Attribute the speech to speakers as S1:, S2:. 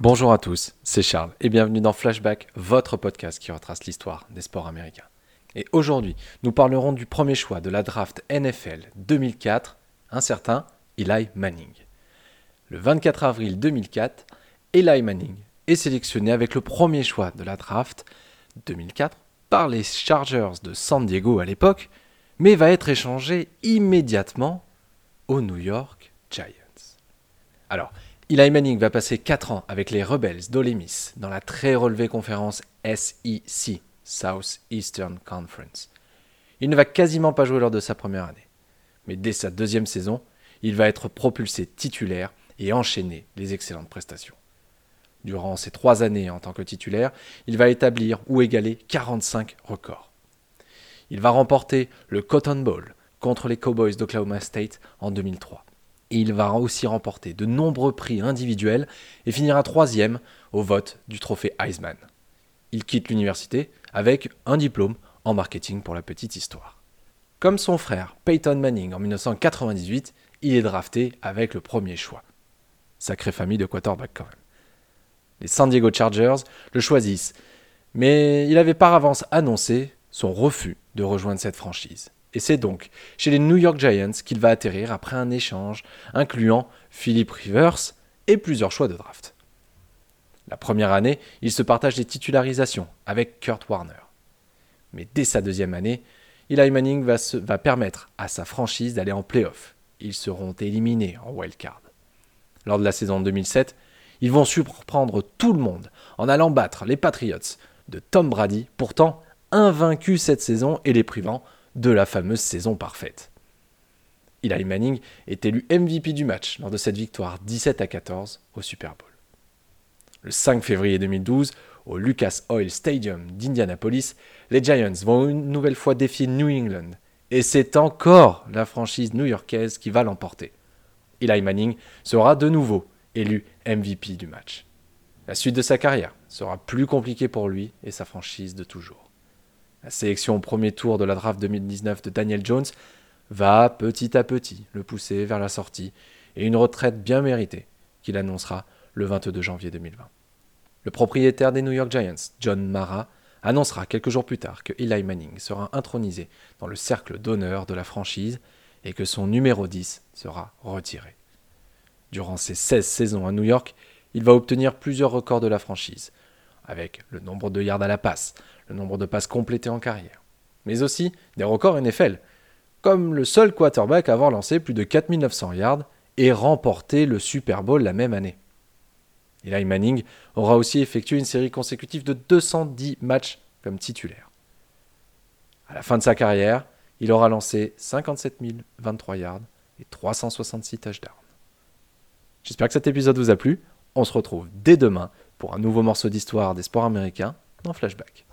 S1: Bonjour à tous, c'est Charles et bienvenue dans Flashback, votre podcast qui retrace l'histoire des sports américains. Et aujourd'hui, nous parlerons du premier choix de la draft NFL 2004, un certain Eli Manning. Le 24 avril 2004, Eli Manning est sélectionné avec le premier choix de la draft 2004 par les Chargers de San Diego à l'époque, mais va être échangé immédiatement aux New York Giants. Alors, Eli Manning va passer 4 ans avec les Rebels d'Ole Miss dans la très relevée conférence SEC, South Eastern Conference. Il ne va quasiment pas jouer lors de sa première année. Mais dès sa deuxième saison, il va être propulsé titulaire et enchaîner les excellentes prestations. Durant ces trois années en tant que titulaire, il va établir ou égaler 45 records. Il va remporter le Cotton Bowl contre les Cowboys d'Oklahoma State en 2003 il va aussi remporter de nombreux prix individuels et finira troisième au vote du trophée Heisman. Il quitte l'université avec un diplôme en marketing pour la petite histoire. Comme son frère Peyton Manning en 1998, il est drafté avec le premier choix. Sacrée famille de quarterback quand même. Les San Diego Chargers le choisissent, mais il avait par avance annoncé son refus de rejoindre cette franchise. Et c'est donc chez les New York Giants qu'il va atterrir après un échange incluant Philip Rivers et plusieurs choix de draft. La première année, il se partage les titularisations avec Kurt Warner. Mais dès sa deuxième année, Eli Manning va, va permettre à sa franchise d'aller en playoff. Ils seront éliminés en wildcard. Lors de la saison 2007, ils vont surprendre tout le monde en allant battre les Patriots de Tom Brady, pourtant invaincus cette saison et les privant de la fameuse saison parfaite. Eli Manning est élu MVP du match lors de cette victoire 17 à 14 au Super Bowl. Le 5 février 2012, au Lucas Oil Stadium d'Indianapolis, les Giants vont une nouvelle fois défier New England. Et c'est encore la franchise new-yorkaise qui va l'emporter. Eli Manning sera de nouveau élu MVP du match. La suite de sa carrière sera plus compliquée pour lui et sa franchise de toujours. La sélection au premier tour de la draft 2019 de Daniel Jones va petit à petit le pousser vers la sortie et une retraite bien méritée qu'il annoncera le 22 janvier 2020. Le propriétaire des New York Giants, John Mara, annoncera quelques jours plus tard que Eli Manning sera intronisé dans le cercle d'honneur de la franchise et que son numéro 10 sera retiré. Durant ses 16 saisons à New York, il va obtenir plusieurs records de la franchise, avec le nombre de yards à la passe, le nombre de passes complétées en carrière, mais aussi des records NFL, comme le seul quarterback à avoir lancé plus de 4900 yards et remporté le Super Bowl la même année. Eli Manning aura aussi effectué une série consécutive de 210 matchs comme titulaire. À la fin de sa carrière, il aura lancé 57 023 yards et 366 touchdowns. J'espère que cet épisode vous a plu. On se retrouve dès demain pour un nouveau morceau d'histoire des sports américains dans Flashback.